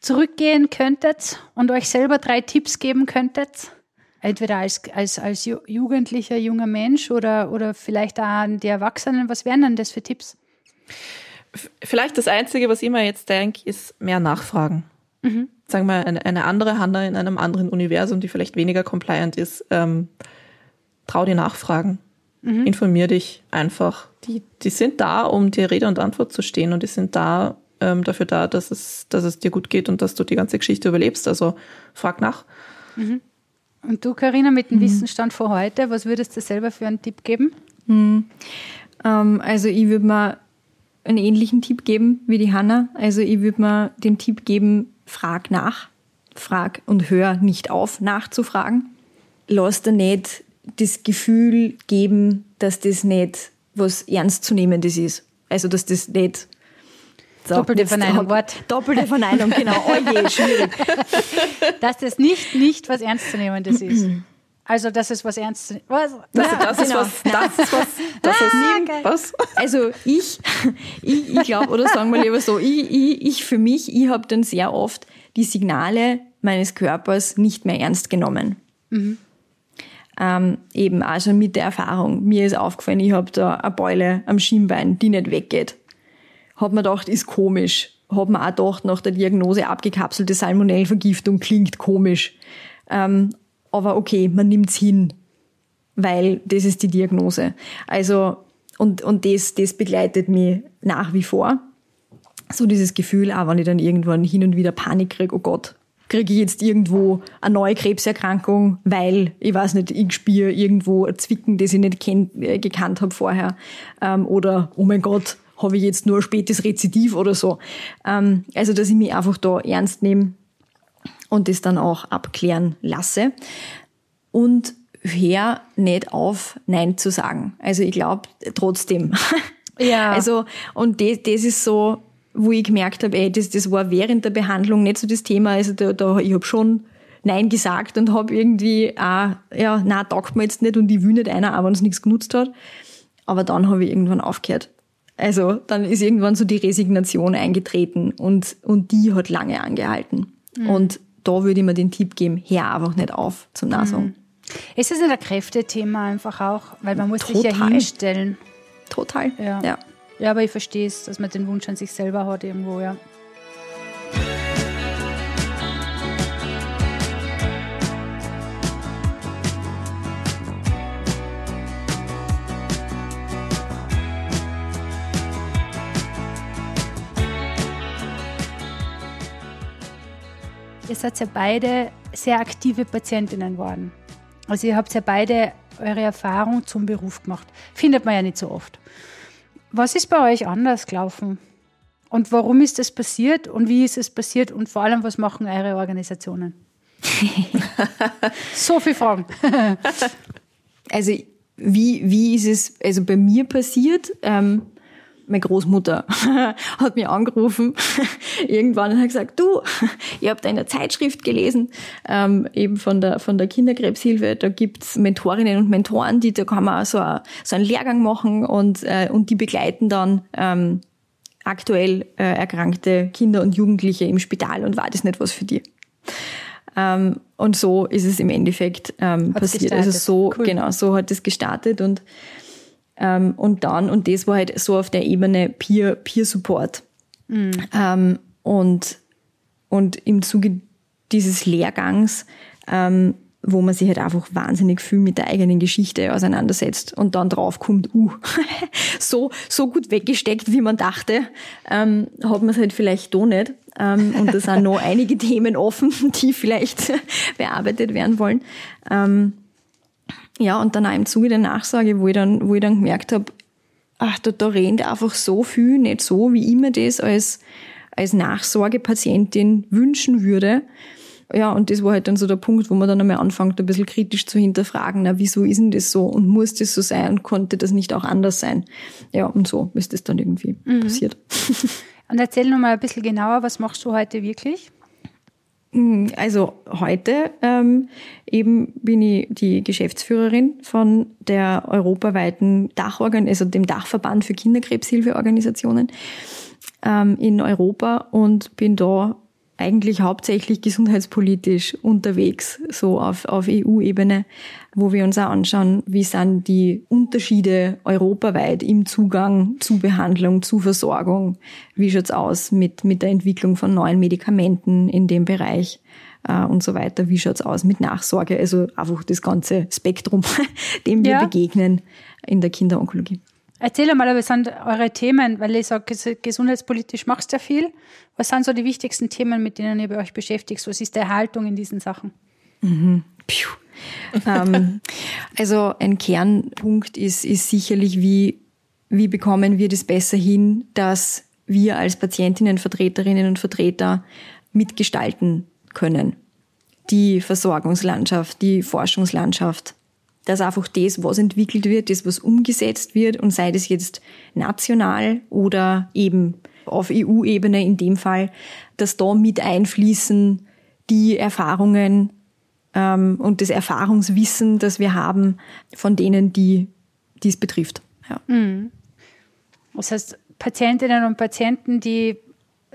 zurückgehen könntet und euch selber drei Tipps geben könntet, entweder als, als, als jugendlicher, junger Mensch oder, oder vielleicht auch an die Erwachsenen, was wären denn das für Tipps? Vielleicht das Einzige, was ich mir jetzt denke, ist mehr nachfragen. Mhm. Sagen wir eine, eine andere Hanna in einem anderen Universum, die vielleicht weniger compliant ist, ähm, trau dir nachfragen. Mhm. Informier dich einfach. Die, die sind da, um dir Rede und Antwort zu stehen und die sind da ähm, dafür da, dass es, dass es dir gut geht und dass du die ganze Geschichte überlebst. Also frag nach. Mhm. Und du, Karina, mit dem mhm. Wissensstand von heute, was würdest du selber für einen Tipp geben? Mhm. Ähm, also ich würde mal einen ähnlichen Tipp geben wie die Hanna. Also ich würde mal den Tipp geben, frag nach, frag und hör nicht auf, nachzufragen. Lass dir nicht das Gefühl geben, dass das nicht was Ernstzunehmendes ist. Also, dass das nicht so, doppelte Verneinung, Wort. Doppelte Verneinung, genau. Oh je, schwierig. Dass das nicht, nicht was Ernstzunehmendes ist. Also das ist was ernst. Was? Das, das, das genau. ist was. Das ist was. Das ist ah, was. Also ich, ich, ich glaube, oder sagen wir lieber so, ich, ich, ich für mich, ich habe dann sehr oft die Signale meines Körpers nicht mehr ernst genommen. Mhm. Ähm, eben auch schon mit der Erfahrung. Mir ist aufgefallen, ich habe da eine Beule am Schienbein, die nicht weggeht. Hab mir gedacht, ist komisch. Hab mir auch gedacht, nach der Diagnose abgekapselte Salmonellvergiftung klingt komisch. Ähm, aber okay, man nimmt's hin, weil das ist die Diagnose. Also, und, und das, das begleitet mich nach wie vor. So dieses Gefühl, auch wenn ich dann irgendwann hin und wieder Panik kriege, oh Gott, kriege ich jetzt irgendwo eine neue Krebserkrankung, weil, ich weiß nicht, ich spüre irgendwo ein Zwicken, das ich nicht kennt, äh, gekannt habe vorher. Ähm, oder, oh mein Gott, habe ich jetzt nur ein spätes Rezidiv oder so. Ähm, also, dass ich mich einfach da ernst nehme und das dann auch abklären lasse. Und hör nicht auf, Nein zu sagen. Also ich glaube trotzdem. Ja. Also, und das, das ist so, wo ich gemerkt habe, ey, das, das war während der Behandlung nicht so das Thema. Also da, da ich habe schon Nein gesagt und habe irgendwie auch, ja, na taugt mir jetzt nicht und ich will nicht einer, auch wenn es nichts genutzt hat. Aber dann habe ich irgendwann aufgehört. Also dann ist irgendwann so die Resignation eingetreten und, und die hat lange angehalten. Mhm. Und da würde ich mir den Tipp geben, hör einfach nicht auf zum Nachsagen. Mhm. Ist es ein Kräftethema einfach auch? Weil man muss Total. sich ja hinstellen. Total, ja. ja. Ja, aber ich verstehe es, dass man den Wunsch an sich selber hat irgendwo, ja. Ihr seid ja beide sehr aktive Patientinnen geworden. Also ihr habt ja beide eure Erfahrung zum Beruf gemacht. Findet man ja nicht so oft. Was ist bei euch anders gelaufen? Und warum ist das passiert? Und wie ist es passiert? Und vor allem, was machen eure Organisationen? so viele Fragen. also wie, wie ist es also bei mir passiert? Ähm, meine Großmutter hat mir angerufen irgendwann und hat gesagt, du, ich habe deine Zeitschrift gelesen, ähm, eben von der, von der Kinderkrebshilfe. Da gibt's Mentorinnen und Mentoren, die da kann man so, a, so einen Lehrgang machen und, äh, und die begleiten dann ähm, aktuell äh, erkrankte Kinder und Jugendliche im Spital und war das nicht was für die? Ähm, und so ist es im Endeffekt ähm, passiert. Also so, cool. genau, so hat es gestartet und, ähm, und dann, und das war halt so auf der Ebene Peer, Peer Support. Mhm. Ähm, und, und im Zuge dieses Lehrgangs ähm, wo man sich halt einfach wahnsinnig viel mit der eigenen Geschichte auseinandersetzt und dann draufkommt, uh, so, so gut weggesteckt, wie man dachte, ähm, hat man es halt vielleicht doch nicht. Ähm, und da sind noch einige Themen offen, die vielleicht bearbeitet werden wollen. Ähm, ja, und dann auch im Zuge der Nachsage, wo ich dann, wo ich dann gemerkt habe, ach, da, da rennt einfach so viel, nicht so, wie ich mir das als, als Nachsorgepatientin wünschen würde. Ja, und das war halt dann so der Punkt, wo man dann einmal anfängt, ein bisschen kritisch zu hinterfragen, na, wieso ist denn das so und muss das so sein und konnte das nicht auch anders sein? Ja, und so ist das dann irgendwie mhm. passiert. Und erzähl noch mal ein bisschen genauer, was machst du heute wirklich? Hm, also heute ähm, eben bin ich die Geschäftsführerin von der europaweiten Dachorgan, also dem Dachverband für Kinderkrebshilfeorganisationen ähm, in Europa und bin da eigentlich hauptsächlich gesundheitspolitisch unterwegs, so auf, auf EU-Ebene, wo wir uns auch anschauen, wie sind die Unterschiede europaweit im Zugang zu Behandlung, zu Versorgung, wie schaut's aus mit, mit der Entwicklung von neuen Medikamenten in dem Bereich äh, und so weiter, wie schaut's aus mit Nachsorge, also einfach das ganze Spektrum, dem wir ja. begegnen in der Kinderonkologie. Erzähl mal, was sind eure Themen, weil ich sage, gesundheitspolitisch machst du ja viel. Was sind so die wichtigsten Themen, mit denen ihr euch beschäftigt? Was ist der Haltung in diesen Sachen? Mhm. ähm, also ein Kernpunkt ist, ist sicherlich, wie, wie bekommen wir das besser hin, dass wir als Patientinnen, Vertreterinnen und Vertreter mitgestalten können. Die Versorgungslandschaft, die Forschungslandschaft dass einfach das, was entwickelt wird, das, was umgesetzt wird und sei das jetzt national oder eben auf EU-Ebene in dem Fall, dass da mit einfließen die Erfahrungen ähm, und das Erfahrungswissen, das wir haben von denen, die dies betrifft. Ja. Mhm. Das heißt, Patientinnen und Patienten, die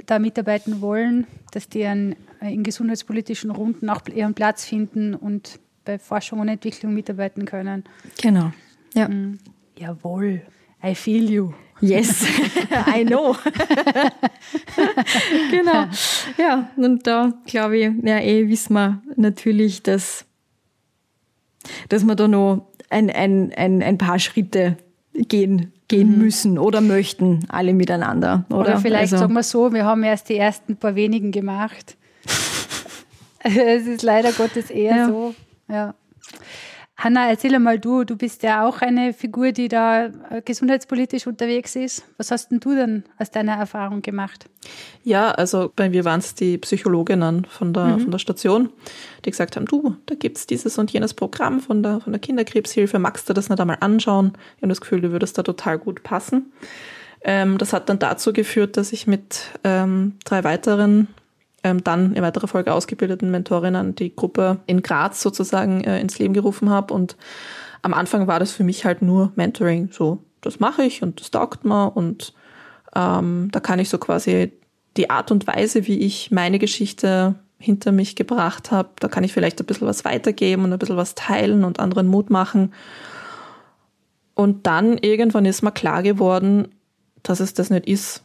da mitarbeiten wollen, dass die an, in gesundheitspolitischen Runden auch ihren Platz finden und bei Forschung und Entwicklung mitarbeiten können. Genau. Ja. Mhm. Jawohl. I feel you. Yes, I know. genau. Ja, und da glaube ich, ja, eh wissen wir natürlich, dass, dass wir da noch ein, ein, ein, ein paar Schritte gehen, gehen mhm. müssen oder möchten, alle miteinander. Oder, oder vielleicht also, sagen wir so, wir haben erst die ersten paar wenigen gemacht. es ist leider Gottes eher ja. so, ja. Hanna, erzähl mal du, du bist ja auch eine Figur, die da äh, gesundheitspolitisch unterwegs ist. Was hast denn du denn aus deiner Erfahrung gemacht? Ja, also bei mir waren es die Psychologinnen von der, mhm. von der Station, die gesagt haben, du, da gibt es dieses und jenes Programm von der, von der Kinderkrebshilfe, magst du das nicht einmal anschauen? Ich habe das Gefühl, du würdest da total gut passen. Ähm, das hat dann dazu geführt, dass ich mit ähm, drei weiteren ähm, dann in weiterer Folge ausgebildeten Mentorinnen die Gruppe in Graz sozusagen äh, ins Leben gerufen habe. Und am Anfang war das für mich halt nur Mentoring. So, das mache ich und das taugt mir und ähm, da kann ich so quasi die Art und Weise, wie ich meine Geschichte hinter mich gebracht habe, da kann ich vielleicht ein bisschen was weitergeben und ein bisschen was teilen und anderen Mut machen. Und dann irgendwann ist mir klar geworden, dass es das nicht ist,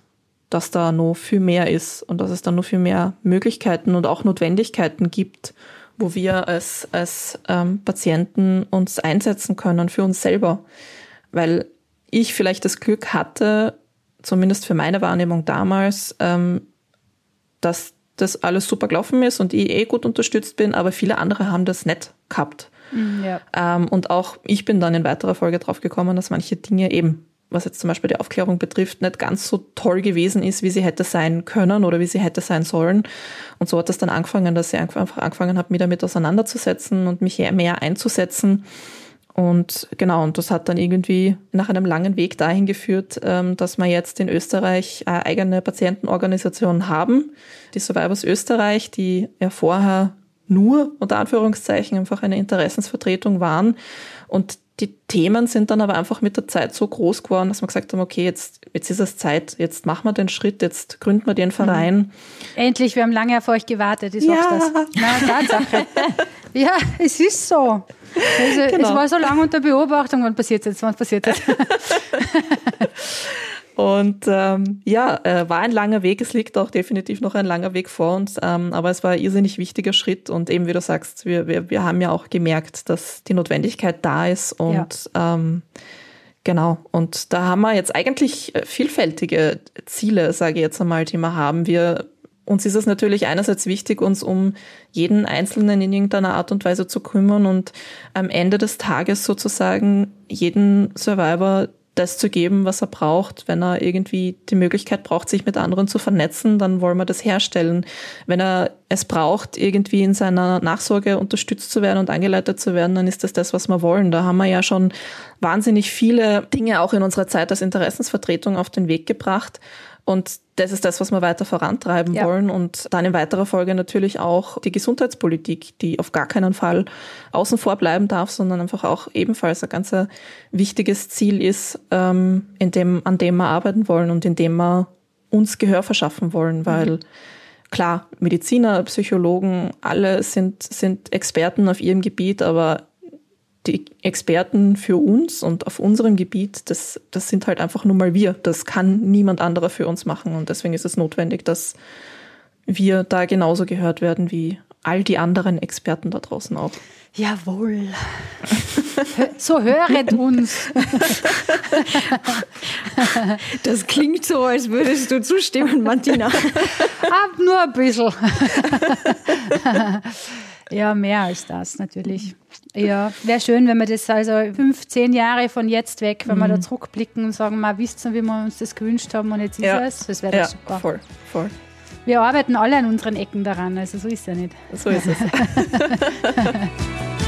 dass da noch viel mehr ist und dass es da noch viel mehr Möglichkeiten und auch Notwendigkeiten gibt, wo wir als, als ähm, Patienten uns einsetzen können für uns selber. Weil ich vielleicht das Glück hatte, zumindest für meine Wahrnehmung damals, ähm, dass das alles super gelaufen ist und ich eh gut unterstützt bin, aber viele andere haben das nicht gehabt. Mhm, ja. Ähm, und auch ich bin dann in weiterer Folge drauf gekommen, dass manche Dinge eben was jetzt zum Beispiel die Aufklärung betrifft, nicht ganz so toll gewesen ist, wie sie hätte sein können oder wie sie hätte sein sollen. Und so hat es dann angefangen, dass ich einfach angefangen habe, mich damit auseinanderzusetzen und mich mehr einzusetzen. Und genau, und das hat dann irgendwie nach einem langen Weg dahin geführt, ähm, dass wir jetzt in Österreich eine eigene Patientenorganisation haben, die Survivors Österreich, die ja vorher nur unter Anführungszeichen einfach eine Interessensvertretung waren und die Themen sind dann aber einfach mit der Zeit so groß geworden, dass wir gesagt haben, okay, jetzt, jetzt ist es Zeit, jetzt machen wir den Schritt, jetzt gründen wir den Verein. Mhm. Endlich, wir haben lange auf euch gewartet, ich sag's ja. das. Na, Tatsache. ja, es ist so. Also, genau. Es war so lange unter Beobachtung, wann passiert jetzt, wann passiert jetzt. Und ähm, ja, äh, war ein langer Weg. Es liegt auch definitiv noch ein langer Weg vor uns. Ähm, aber es war ein irrsinnig wichtiger Schritt. Und eben, wie du sagst, wir, wir, wir haben ja auch gemerkt, dass die Notwendigkeit da ist. Und ja. ähm, genau, und da haben wir jetzt eigentlich äh, vielfältige Ziele, sage ich jetzt einmal, die wir haben. Wir uns ist es natürlich einerseits wichtig, uns um jeden Einzelnen in irgendeiner Art und Weise zu kümmern und am Ende des Tages sozusagen jeden Survivor das zu geben, was er braucht. Wenn er irgendwie die Möglichkeit braucht, sich mit anderen zu vernetzen, dann wollen wir das herstellen. Wenn er es braucht, irgendwie in seiner Nachsorge unterstützt zu werden und angeleitet zu werden, dann ist das das, was wir wollen. Da haben wir ja schon wahnsinnig viele Dinge auch in unserer Zeit als Interessensvertretung auf den Weg gebracht. Und das ist das, was wir weiter vorantreiben ja. wollen. Und dann in weiterer Folge natürlich auch die Gesundheitspolitik, die auf gar keinen Fall außen vor bleiben darf, sondern einfach auch ebenfalls ein ganz wichtiges Ziel ist, ähm, in dem, an dem wir arbeiten wollen und in dem wir uns Gehör verschaffen wollen, weil mhm. klar, Mediziner, Psychologen, alle sind, sind Experten auf ihrem Gebiet, aber die Experten für uns und auf unserem Gebiet, das, das sind halt einfach nur mal wir. Das kann niemand anderer für uns machen. Und deswegen ist es notwendig, dass wir da genauso gehört werden wie all die anderen Experten da draußen auch. Jawohl. So höret uns. Das klingt so, als würdest du zustimmen, Martina. Ab nur ein bisschen. Ja, mehr als das natürlich. Ja, wäre schön, wenn wir das also 15 Jahre von jetzt weg, wenn mhm. wir da zurückblicken und sagen, mal wisst ihr, wie wir uns das gewünscht haben und jetzt ist ja. es. Das wäre ja, super. Voll, voll. Wir arbeiten alle an unseren Ecken daran, also so ist es ja nicht. So ist es.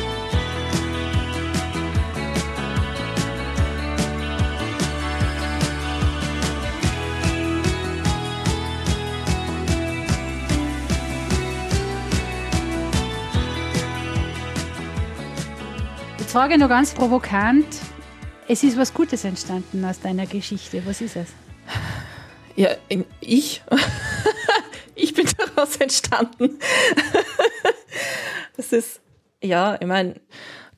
frage noch ganz provokant. Es ist was Gutes entstanden aus deiner Geschichte. Was ist es? Ja, ich. ich bin daraus entstanden. das ist, ja, ich meine,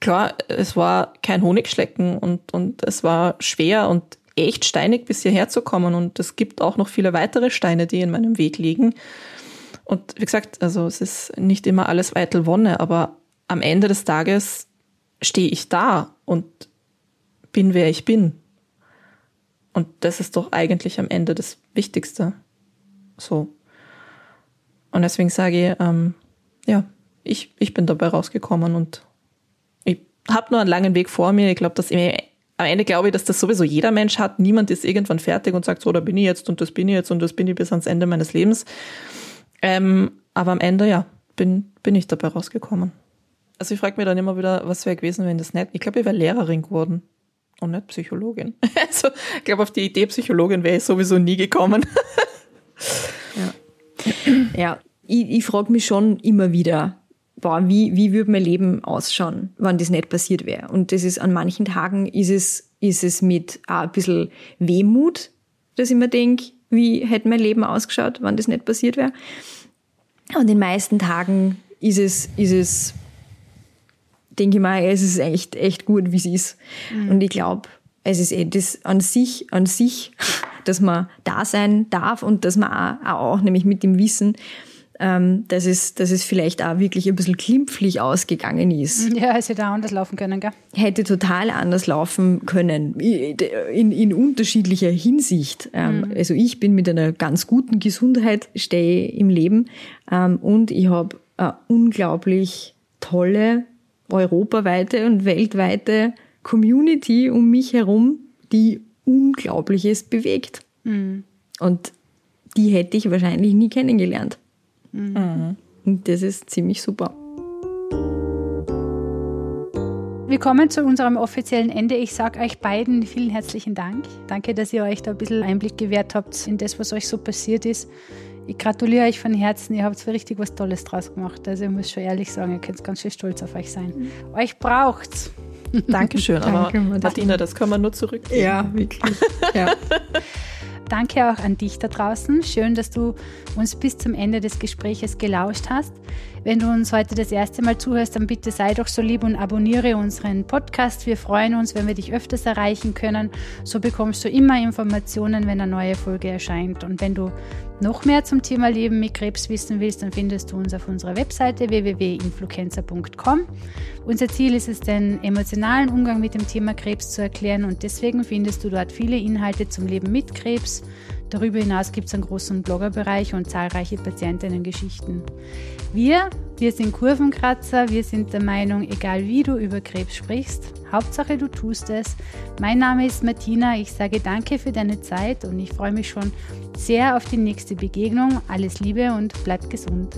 klar, es war kein Honigschlecken und, und es war schwer und echt steinig, bis hierher zu kommen. Und es gibt auch noch viele weitere Steine, die in meinem Weg liegen. Und wie gesagt, also es ist nicht immer alles eitel Wonne, aber am Ende des Tages stehe ich da und bin, wer ich bin. Und das ist doch eigentlich am Ende das Wichtigste. So. Und deswegen sage ich, ähm, ja, ich, ich bin dabei rausgekommen und ich habe nur einen langen Weg vor mir. Ich glaube, dass ich, am Ende glaube ich, dass das sowieso jeder Mensch hat. Niemand ist irgendwann fertig und sagt, so, da bin ich jetzt und das bin ich jetzt und das bin ich bis ans Ende meines Lebens. Ähm, aber am Ende, ja, bin, bin ich dabei rausgekommen. Also ich frage mich dann immer wieder, was wäre gewesen, wenn das nicht. Ich glaube, ich wäre Lehrerin geworden und nicht Psychologin. Also ich glaube, auf die Idee Psychologin wäre ich sowieso nie gekommen. ja, ja ich, ich frage mich schon immer wieder, boah, wie, wie würde mein Leben ausschauen, wenn das nicht passiert wäre. Und das ist an manchen Tagen ist es, ist es mit ein bisschen Wehmut, dass ich mir denke, wie hätte mein Leben ausgeschaut, wenn das nicht passiert wäre. Und in den meisten Tagen ist es, ist es denke ich mal, es ist echt, echt gut, wie es ist. Mhm. Und ich glaube, es ist eh das an sich, an sich, dass man da sein darf und dass man auch, auch nämlich mit dem Wissen, ähm, dass, es, dass es vielleicht auch wirklich ein bisschen klimpflich ausgegangen ist. Ja, es hätte auch anders laufen können, gell? Hätte total anders laufen können, in, in unterschiedlicher Hinsicht. Ähm, mhm. Also ich bin mit einer ganz guten Gesundheit, stehe im Leben ähm, und ich habe unglaublich tolle europaweite und weltweite Community um mich herum, die Unglaubliches bewegt. Mhm. Und die hätte ich wahrscheinlich nie kennengelernt. Mhm. Und das ist ziemlich super. Wir kommen zu unserem offiziellen Ende. Ich sage euch beiden vielen herzlichen Dank. Danke, dass ihr euch da ein bisschen Einblick gewährt habt in das, was euch so passiert ist. Ich gratuliere euch von Herzen, ihr habt zwar richtig was Tolles draus gemacht. Also ich muss schon ehrlich sagen, ihr könnt ganz schön stolz auf euch sein. Mhm. Euch braucht's. Dankeschön, aber Danke, Martina, das können wir nur zurückgeben. Ja, wirklich. Ja. Danke auch an dich da draußen. Schön, dass du uns bis zum Ende des Gespräches gelauscht hast. Wenn du uns heute das erste Mal zuhörst, dann bitte sei doch so lieb und abonniere unseren Podcast. Wir freuen uns, wenn wir dich öfters erreichen können. So bekommst du immer Informationen, wenn eine neue Folge erscheint. Und wenn du noch mehr zum Thema Leben mit Krebs wissen willst, dann findest du uns auf unserer Webseite www.influenza.com. Unser Ziel ist es, den emotionalen Umgang mit dem Thema Krebs zu erklären und deswegen findest du dort viele Inhalte zum Leben mit Krebs. Darüber hinaus gibt es einen großen Bloggerbereich und zahlreiche Patientinnen-Geschichten. Wir, wir sind Kurvenkratzer, wir sind der Meinung, egal wie du über Krebs sprichst, Hauptsache du tust es. Mein Name ist Martina, ich sage danke für deine Zeit und ich freue mich schon sehr auf die nächste Begegnung. Alles Liebe und bleib gesund.